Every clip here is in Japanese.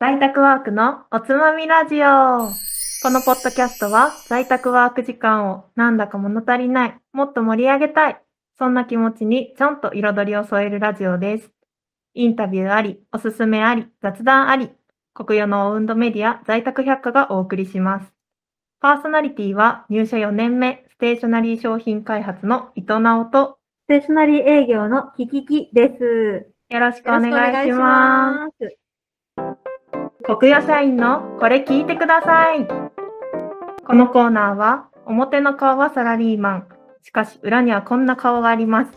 在宅ワークのおつまみラジオ。このポッドキャストは在宅ワーク時間をなんだか物足りない、もっと盛り上げたい。そんな気持ちにちょんと彩りを添えるラジオです。インタビューあり、おすすめあり、雑談あり、コクヨのオウンドメディア在宅百科がお送りします。パーソナリティは入社4年目、ステーショナリー商品開発の伊藤直と、ステーショナリー営業のキキキです。よろしくお願いします。す。コクヨ社員のこれ聞いてください。このコーナーは、表の顔はサラリーマン。しかし、裏にはこんな顔があります。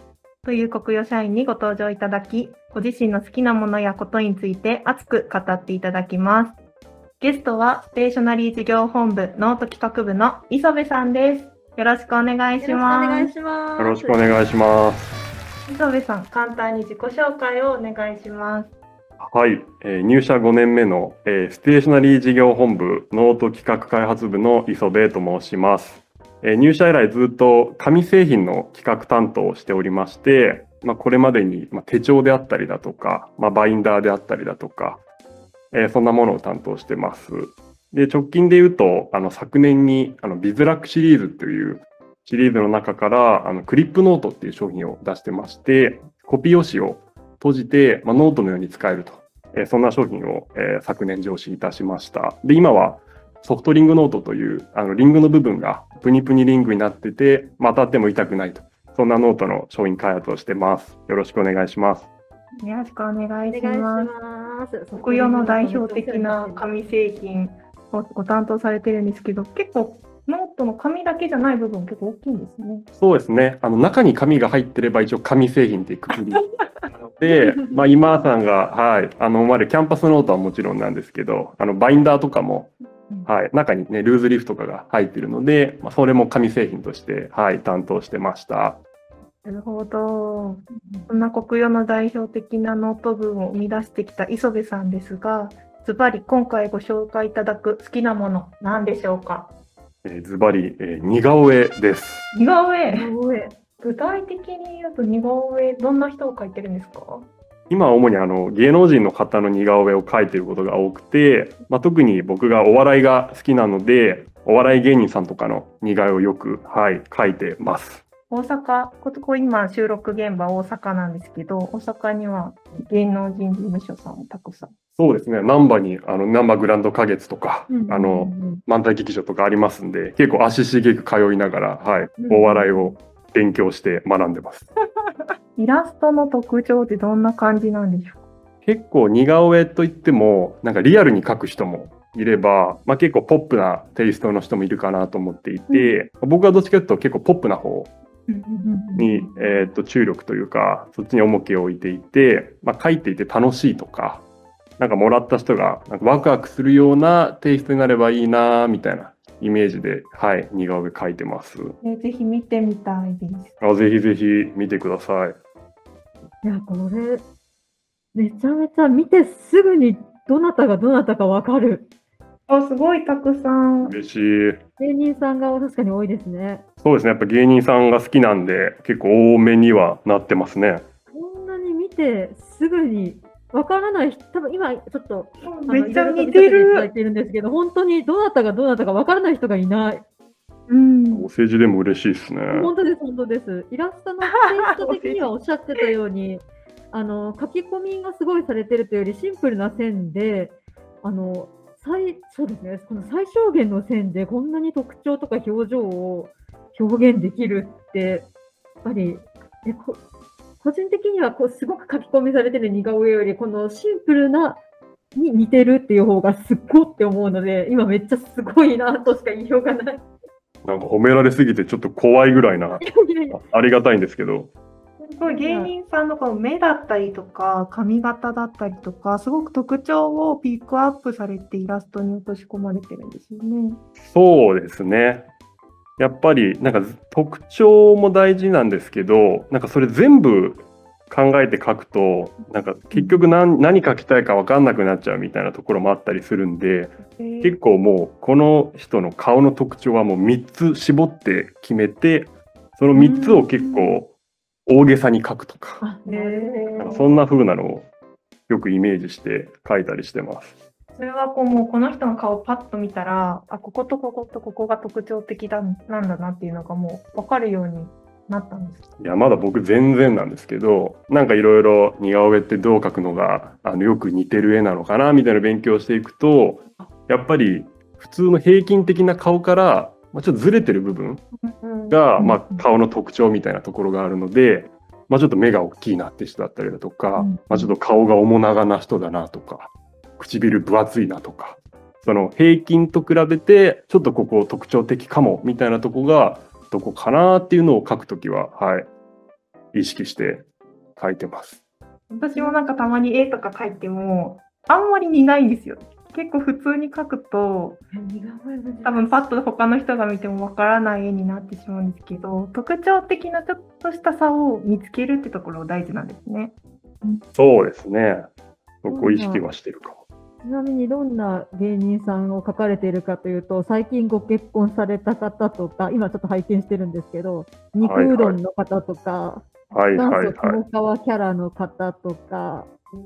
というコクヨ社員にご登場いただき、ご自身の好きなものやことについて熱く語っていただきます。ゲストは、ステーショナリー事業本部ノート企画部の磯部さんです。よろしくお願いしよろしくお願ます。いします。よろしくお願いします。磯部さん、簡単に自己紹介をお願いします。はい、えー入社5年目の、えーステーショナリー事業本部ノート企画開発部の磯部と申します。えー入社以来ずっと紙製品の企画担当をしておりまして、まあ、これまでに、まあ、手帳であったりだとか、まあ、バインダーであったりだとか、えーそんなものを担当してます。で、直近で言うと、あの、昨年に、あの、ビズラックシリーズというシリーズの中から、あの、クリップノートっていう商品を出してまして、コピー用紙を綴じて、まあ、ノートのように使えると。えーそんな商品を、えー昨年上市いたしました。で、今はソフトリングノートという、あの、リングの部分がプニプニリングになってて、まあ当たっても痛くないと。そんなノートの商品開発をしてます。よろしくお願いします。よろしくお願いします。ます。コクヨの代表的な紙製品をご担当されてるんですけど、結構ノートの紙だけじゃない部分結構大きいんですね。そうですね。あの、中に紙が入ってれば一応紙製品っていうくくり。で、まあ今さんが、はい、あの、までキャンパスノートはもちろんなんですけど、あの、バインダーとかも、はい、中にね、ルーズリーフとかが入ってるので、まあ、それも紙製品として、はい、担当してました。なるほど。そんなコクヨの代表的なノート文を生み出してきた磯部さんですが、ズバリ今回ご紹介いただく好きなもの何でしょうか？えーズバリ、えー似顔絵です。似顔絵上。具体的に言うと似顔絵どんな人を描いてるんですか？今は主にあの芸能人の方の似顔絵を描いてることが多くて、まあ、特に僕がお笑いが好きなので、お笑い芸人さんとかの似顔絵をよく、はい、描いてます。大阪、ここ今収録現場大阪なんですけど、大阪には芸能人事務所さんもたくさん。そうですね、難波に、あの、難波グランド花月とか、うんあの、漫才劇場とかありますんで、結構足しげく通いながら、はい、うんお笑いを勉強して学んでます。イラストの特徴ってどんな感じなんでしょ結構似顔絵といっても、なんかリアルに描く人もいれば、まあ結構ポップなテイストの人もいるかなと思っていて、僕はどっちかというと結構ポップな方うに、えー、と注力というかそっちに重きを置いていて、まあ、書いていて楽しいとかなんかもらった人がなんかワクワクするようなテイストになればいいなみたいなイメージで、はい、似顔絵描いてますねぜひ見てみたいです。あぜひぜひ見てくださいいや、これ、めちゃめちゃ見てすぐにどなたがどなたかわかる。あ、すごいたくさん。嬉しい芸人さんが確かに多いですね。そうですねやっぱ芸人さんが好きなんで結構多めにはなってますねこんなに見てすぐにわからない人、多分今ちょっとあのめっちゃ似て見させていただいる。てるんですけど、本当にどなたがどなたかわからない人がいない。うん。お世辞でも嬉しいですね本当です、本当です。イラストのテイスト的にはおっしゃってたように、あの書き込みがすごいされてるというよりシンプルな線で、あの最そうですね、この最小限の線でこんなに特徴とか表情を表現できるって、やっぱり、えこ個人的にはこうすごく書き込みされてる似顔絵より、このシンプルなに似てるっていう方がすっごって思うので、今めっちゃすごいなとしか言いようがない。なんか褒められすぎてちょっと怖いぐらいなありがたいんですけどすごい芸人さんのこの目だったりとか髪型だったりとかすごく特徴をピックアップされてイラストに落とし込まれてるんですよね。そうですね。やっぱりなんか特徴も大事なんですけど、なんかそれ全部考えて書くと、なんか結局何何書きたいか分かんなくなっちゃうみたいなところもあったりするんで、結構もうこの人の顔の特徴はもう3つ絞って決めて、その3つを結構大げさに書くとか、なんかそんな風なのをよくイメージして書いたりしてます。それはこうもうこの人の顔をパッと見たら、あ、こことこことここが特徴的だなんだなっていうのがもう分かるようになったんです。かいや、まだ僕全然なんですけど、なんかいろいろ似顔絵ってどう描くのが、あの、よく似てる絵なのかな、みたいな勉強をしていくと、やっぱり普通の平均的な顔から、まあ、ちょっとずれてる部分が、うんまあ、顔の特徴みたいなところがあるので、まあ、ちょっと目が大きいなって人だったりだとか、うんまあ、ちょっと顔が面長な人だなとか、唇分厚いなとか、その平均と比べて、ちょっとここ特徴的かもみたいなとこが、どこかなっていうのを書くときは、はい、意識して書いてます。私もなんかたまに絵とか描いても、あんまり似ないんですよ。結構普通に描くと、多分パッと他の人が見てもわからない絵になってしまうんですけど、特徴的なちょっとした差を見つけるってところ大事なんですね。そうですね。僕を意識はしてるかも。ちなみにどんな芸人さんを書かれているかというと、最近ご結婚された方とか、今ちょっと拝見してるんですけど、肉うどんの方とか、はいはいはい元祖。友川キャラの方とか、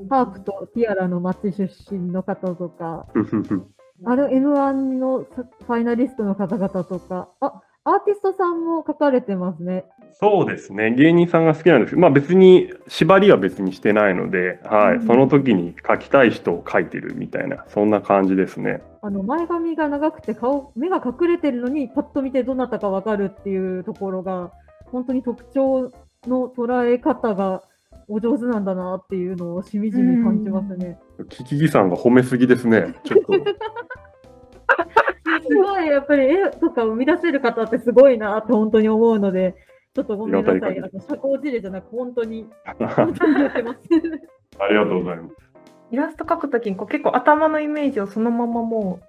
ハープとティアラの町出身の方とか、あの N1 のファイナリストの方々とか、あ、アーティストさんも書かれてますね。そうですね。芸人さんが好きなんですけど、まあ別に縛りは別にしてないので、はい、うんその時に書きたい人を書いてるみたいな、そんな感じですね。あの前髪が長くて顔、目が隠れてるのに、パッと見てどなたかわかるっていうところが、本当に特徴の捉え方がお上手なんだなっていうのをしみじみ感じますね。キキキさんが褒めすぎですね。ちょっと。すごい、やっぱり絵とか生み出せる方ってすごいなって本当に思うので、ちょっとごめんなさい。あ社交辞令じゃなく、本当に、本当に言ってます。ありがとうございます。イラスト描くときにこう結構頭のイメージをそのままも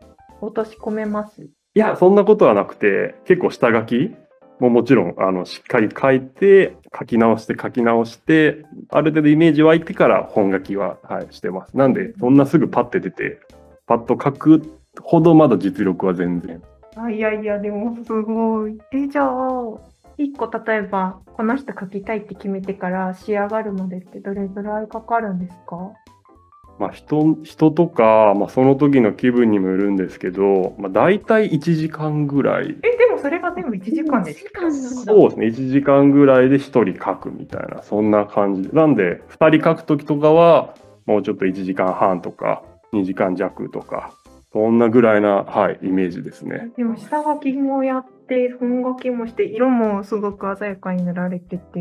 う落とし込めます。いや、そんなことはなくて、結構下書きももちろん、あの、しっかり書いて、書き直して書き直して、ある程度イメージ湧いてから本書きは、はい、してます。なんで、そんなすぐパッて出て、パッと書くほどまだ実力は全然。あいやいや、でもすごい。え、じゃあ、一個例えば、この人描きたいって決めてから仕上がるまでってどれぐらいかかるんですか？まあ、人、人とか、まあ、その時の気分にもよるんですけど、まあ、大体1時間ぐらい。え、でもそれが全部1時間ですか？そうですね。1時間ぐらいで1人書くみたいな、そんな感じ。なんで、2人書く時とかは、もうちょっと1時間半とか、2時間弱とか、そんなぐらいな、はい、イメージですね。でも下書きもやって、本書きもして、色もすごく鮮やかに塗られてて、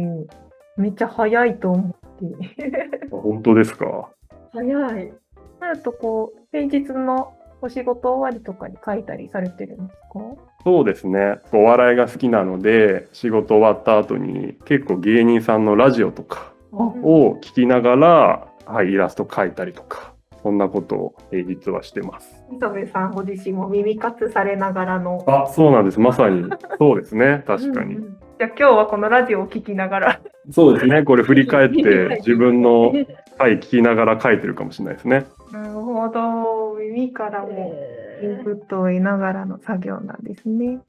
めっちゃ早いと思って。本当ですか？早い。なるとこう、平日のお仕事終わりとかに書いたりされてるんですか？そうですね。お笑いが好きなので、仕事終わった後に、結構芸人さんのラジオとかを聞きながら、はい、イラスト描いたりとか、そんなことを平日はしてます。磯部さんご自身も耳活されながらの。あ、そうなんです。まさに。そうですね。確かに。うんうんじゃあ今日はこのラジオを聞きながら。そうですね。これ振り返って自分の回聞きながら書いてるかもしれないですね。なるほど。耳からもインプットを得ながらの作業なんですね。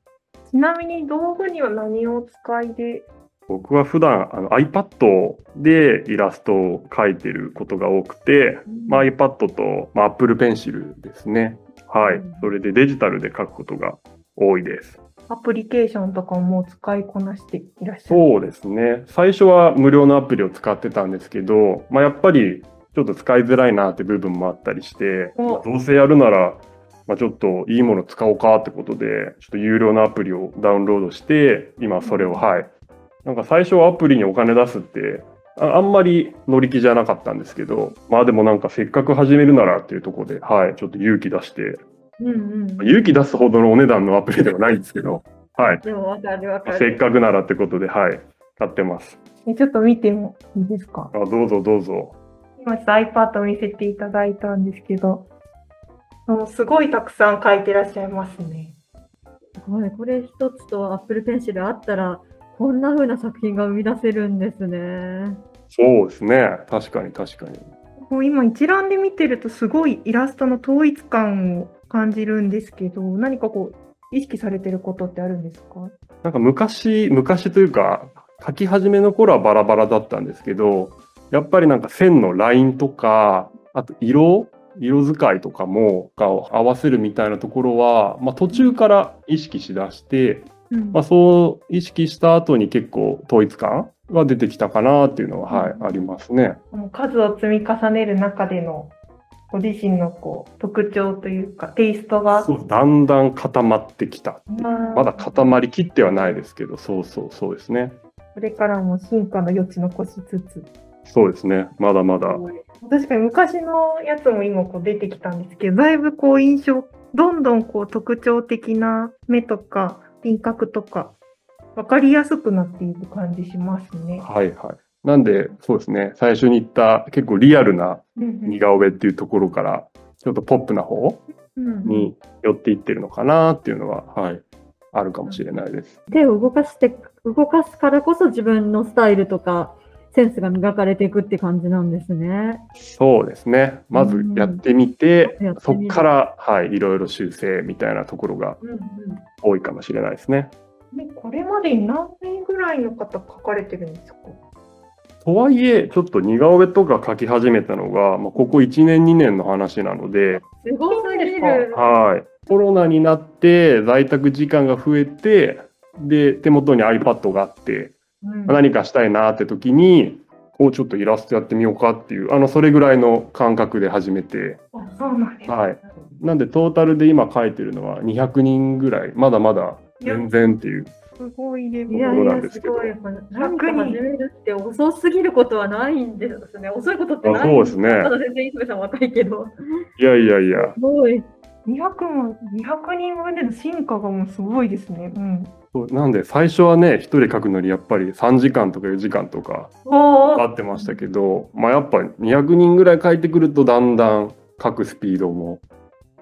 ちなみに道具には何をお使いで僕は普段あの iPad でイラストを描いてることが多くて、まあ、iPad と、まあ、Apple Pencil ですね。はいうん。それでデジタルで描くことが多いです。アプリケーションとかをもう使いこなしていらっしゃる。そうですね。最初は無料のアプリを使ってたんですけど、まあ、やっぱりちょっと使いづらいなって部分もあったりして、おまあどうせやるなら、まあ、ちょっといいもの使おうかってことで、ちょっと有料のアプリをダウンロードして、今それを、はい。なんか最初はアプリにお金出すって、ああんまり乗り気じゃなかったんですけど、まあでもなんかせっかく始めるならっていうところで、はい、ちょっと勇気出して、うんうん。勇気出すほどのお値段のアプリではないんですけど、はい。でもわかるわかる。せっかくならってことで、はい、買ってます。えちょっと見てもいいですかあどうぞどうぞ。今ちょっと iPad を見せていただいたんですけど、もうすごいたくさん書いてらっしゃいますね。はい、これ一つと Apple Pencil あったら、こんな風な作品が生み出せるんですね。そうですね。確かに確かに。もう今一覧で見てるとすごいイラストの統一感を感じるんですけど、何かこう意識されてることってあるんですか？なんか昔、昔というか、書き始めの頃はバラバラだったんですけど、やっぱりなんか線のラインとか、あと色色使いとかもが合わせるみたいなところは、まあ、途中から意識しだして、うん。まあ、そう意識した後に結構統一感が出てきたかなっていうのは、はい、うんありますね。数を積み重ねる中でのご自身のこう特徴というかテイストが。そうだんだん固まってきた。まだ固まりきってはないですけどそうそうそうですね。これからも進化の余地残しつつ。そうですね。まだまだ。確かに昔のやつも今こう出てきたんですけどだいぶこう印象どんどんこう特徴的な目とか輪郭とか分かりやすくなっていく感じしますね。はいはい。なんでそうですね。最初に言った結構リアルなうん似顔絵っていうところからちょっとポップな方うんに寄っていってるのかなっていうのは、はい、あるかもしれないです。手を動かして、動かすからこそ自分のスタイルとかセンスが磨かれていくって感じなんですね。そうですね。まずやってみて、うん。やってそこから、はい、いろいろ修正みたいなところがうんうん。多いかもしれないですね。でこれまでに何名ぐらいの方書かれてるんですか？とはいえちょっと似顔絵とか描き始めたのが、まあ、ここ1年2年の話なので、すごすぎる。はい、コロナになって在宅時間が増えてで手元に iPad があってうん何かしたいなって時にこうちょっとイラストやってみようかっていうあのそれぐらいの感覚で始めてあそうなんですねはいなんでトータルで今描いてるのは200人ぐらいまだまだ全然っていうすごいですいやいそうなんや、ですけどすごい。やっぱ何か始めるって遅すぎることはないんですね。遅いことってあないそうですねまだ全然磯部さん若いけど。いやいやいやすごい。200も200人分での進化がもうすごいですね。うん。そうなんで最初はね一人描くのにやっぱり3時間とか4時間とかおかかってましたけど、まあ、やっぱ200人ぐらい描いてくるとだんだん描くスピードも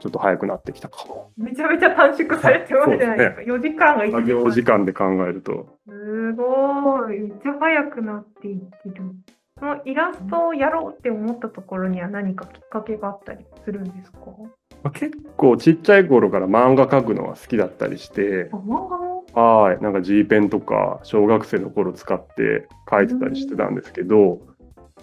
ちょっと速くなってきたかも。めちゃめちゃ短縮されてますじゃないですか。4時間が1作業時間で考えると。すごい。めっちゃ早くなっていってる。そのイラストをやろうって思ったところには何かきっかけがあったりするんですか？まあ結構ちっちゃい頃から漫画描くのが好きだったりして。あ、、漫画も？はい、なんか G ペンとか小学生の頃使って描いてたりしてたんですけど、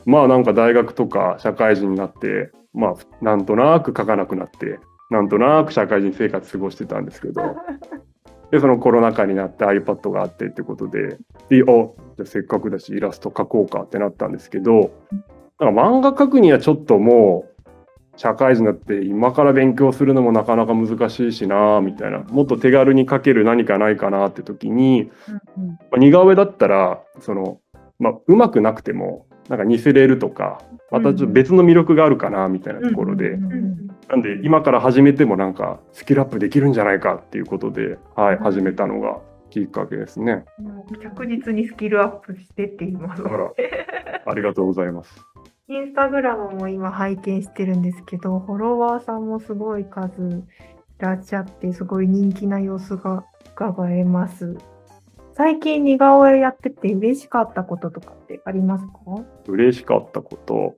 まあなんか大学とか社会人になって、まあなんとなく描かなくなって、なんとなく社会人生活過ごしてたんですけど、で、そのコロナ禍になって iPad があってってことで、で、おじゃあせっかくだしイラスト描こうかってなったんですけど、なんか漫画描くにはちょっともう、社会人になって今から勉強するのもなかなか難しいしなみたいな。もっと手軽に描ける何かないかなって時に、うんまあ似顔絵だったらその、まあ、うまくなくてもなんか似せれるとかまたちょっと別の魅力があるかなみたいなところで、うんうんうんなんで今から始めてもなんかスキルアップできるんじゃないかっていうことで、はい、始めたのがきっかけですね。着実にスキルアップしてって言いますあ。ら。ありがとうございます。インスタグラムも今拝見してるんですけど、フォロワーさんもすごい数いらっしゃって、すごい人気な様子が伺えます。最近似顔絵やってて嬉しかったこととかってありますか？嬉しかったこと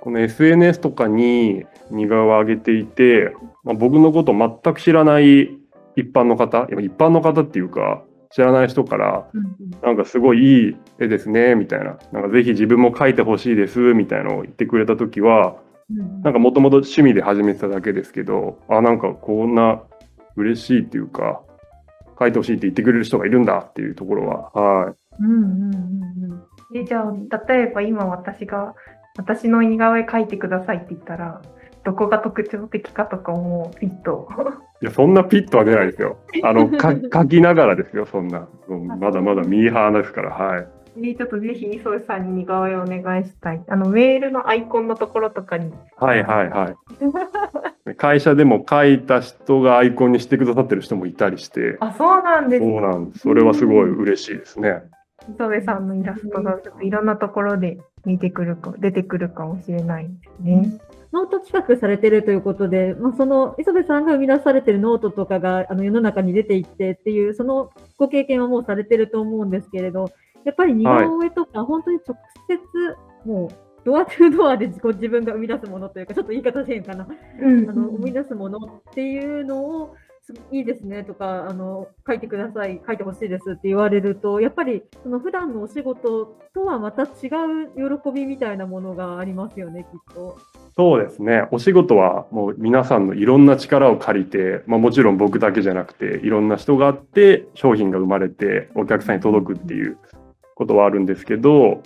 この SNS とかに似顔絵を上げていて、まあ、僕のこと全く知らない一般の方一般の方っていうか知らない人からなんかすごいいい絵ですねみたいな。なんかぜひ自分も描いてほしいですみたいなのを言ってくれた時はなんかもともと趣味で始めてただけですけどあなんかこんな嬉しいっていうか描いてほしいって言ってくれる人がいるんだっていうところははい。うんうんうんうん。えじゃあ、例えば今私が、私の似顔絵描いてくださいって言ったら、どこが特徴的かとかもピッと。いや、そんなピッとは出ないですよ。あの、か書きながらですよ、そんな。うんまだまだミーハーですから、はい。ねちょっとぜひ磯部さんに似顔絵をお願いしたい。あのメールのアイコンのところとかに。はいはいはい。会社でも書いた人がアイコンにしてくださってる人もいたりして、あ、そうなんです。そうなんです。それはすごい嬉しいですね。磯部さんのイラストがちょっといろんなところで見てくるか、出てくるかもしれないんですね。ノート企画されてるということで、まあ、その磯部さんが生み出されてるノートとかがあの世の中に出ていってっていう、そのご経験はもうされてると思うんですけれど、やっぱり似顔絵とか、本当に直接、もうドアトゥドアでご自分が生み出すものというか、ちょっと言い方変かな、うん。あの生み出すものっていうのをすいいですねとか、あの、書いてください、書いてほしいですって言われると、やっぱり、その普段のお仕事とはまた違う喜びみたいなものがありますよね、きっと。そうですね。お仕事はもう皆さんのいろんな力を借りて、まあもちろん僕だけじゃなくて、いろんな人があって商品が生まれてお客さんに届くっていうことはあるんですけど、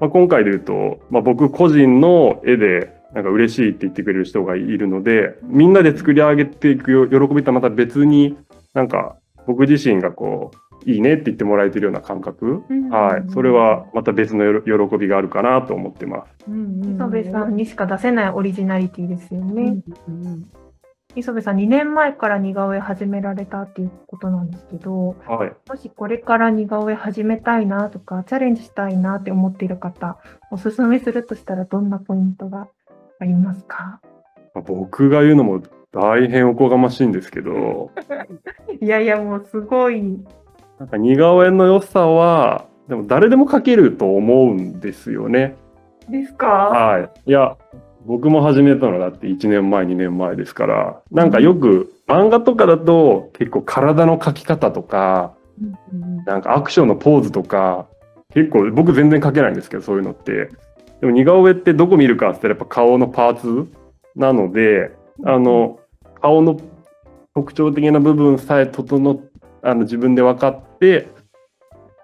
まあ、今回で言うと、まあ僕個人の絵でなんか嬉しいって言ってくれる人がいるので、みんなで作り上げていく喜びとはまた別になんか僕自身がこう、いいねって言ってもらえてるような感覚、うんはい。それはまた別のよろ喜びがあるかなと思ってます。磯部さんにしか出せないオリジナリティですようんね。うん磯部さん2年前から似顔絵始められたっていうことなんですけど、はい。もしこれから似顔絵始めたいなとか、チャレンジしたいなって思っている方、おすすめするとしたらどんなポイントが？ありますか？まあ僕が言うのも大変おこがましいんですけど、いやいや、もうすごい。なんか似顔絵の良さは、でも誰でも描けると思うんですよね。ですか？はい。いや、僕も始めたのだって1年前、2年前ですから、なんかよく漫画とかだと結構体の描き方とか、うんうんなんかアクションのポーズとか、結構僕全然描けないんですけど、そういうのって。でも似顔絵ってどこ見るかって言ったらやっぱ顔のパーツなので、あの、顔の特徴的な部分さえ整っあの自分で分かって、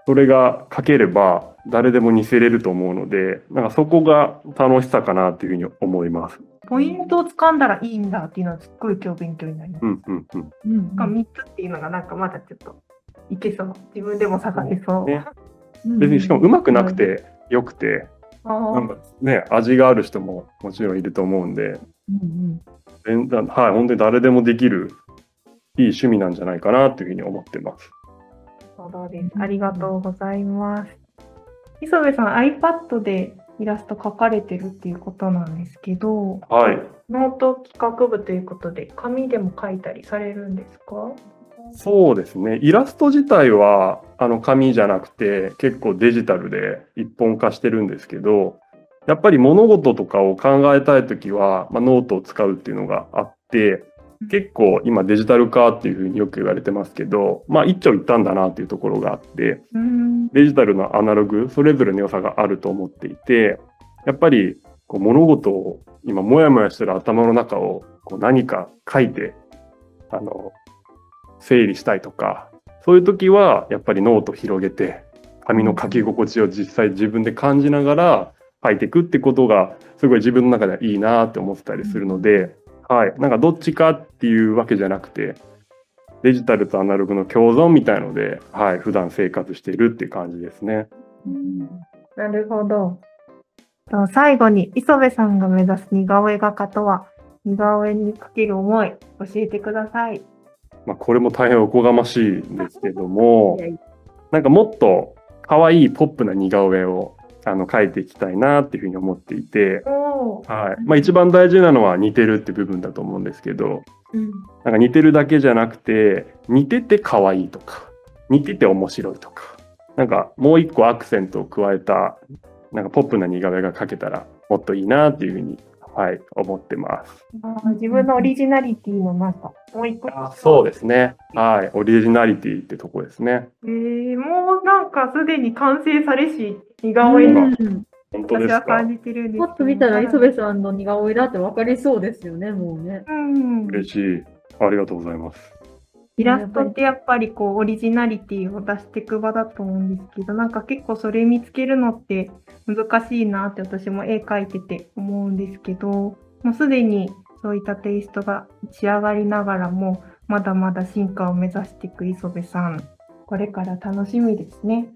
それが描ければ誰でも似せれると思うので、なんかそこが楽しさかなっていうふうに思います。ポイントを掴んだらいいんだっていうのはすっごい今日勉強になります。うんうんうん。うんが3つっていうのがなんかまだちょっといけそう。自分でも探せそう。ねうん別にしかも上手くなくてよくて、なんかね、味がある人ももちろんいると思うんで、うん全然はい、本当に誰でもできるいい趣味なんじゃないかなっていうふうに思ってます。そうです。ありがとうございます。磯部さん、iPad でイラスト描かれてるっていうことなんですけど、はい。ノート企画部ということで、紙でも描いたりされるんですか？そうですね。イラスト自体は、あの、紙じゃなくて、結構デジタルで一本化してるんですけど、やっぱり物事とかを考えたいときは、まあ、ノートを使うっていうのがあって、結構今デジタル化っていうふうによく言われてますけど、まあ一長一短だなっていうところがあって。デジタルのアナログ、それぞれの良さがあると思っていて、やっぱりこう物事を今もやもやしてる頭の中をこう何か書いて、あの、整理したいとか、そういう時はやっぱりノート広げて、紙の書き心地を実際自分で感じながら書いていくってことがすごい自分の中ではいいなって思ってたりするので、はい。なんかどっちかっていうわけじゃなくて、デジタルとアナログの共存みたいので、はい。普段生活しているっていう感じですね。なるほど。最後に、磯部さんが目指す似顔絵画家とは、似顔絵にかける思い、教えてください。まあ、これも大変おこがましいんですけども なんかもっと可愛いポップな似顔絵をあの描いていきたいなっていうふうに思っていて。はい。まあ一番大事なのは似てるって部分だと思うんですけど、うん。なんか似てるだけじゃなくて、似てて可愛いとか、似てて面白いとか、なんかもう一個アクセントを加えた、なんかポップな似顔絵が描けたらもっといいなっていうふうに、はい、思ってます。自分のオリジナリティのなんか、もう一個。そうですね。はい。オリジナリティってとこですね。えー、もうなんかすでに完成されし、似顔絵うん本当ですか？私は感。じてるんですけどパッと見たら磯部さんの似顔絵だって分かりそうですよね、もうね。うん。嬉しい。ありがとうございます。イラストってやっぱりこうオリジナリティを出していく場だと思うんですけどなんか結構それ見つけるのって難しいなって私も絵描いてて思うんですけどもうすでにそういったテイストが仕上がりながらもまだまだ進化を目指していく磯部さんこれから楽しみですね。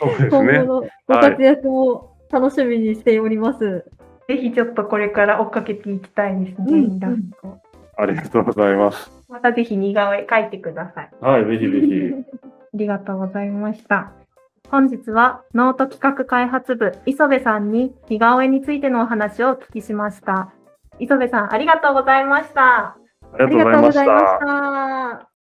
そうです今ね後。のご活躍も楽しみにしております。ぜひちょっとこれから追っかけていきたいですね、うんイラスト。ありがとうございます。またぜひ似顔絵描いてください。はい、ぜひぜひ。ありがとうございました。本日はノート企画開発部磯部さんに似顔絵についてのお話をお聞きしました。磯部さんありがとうございました。ありがとうございました。た。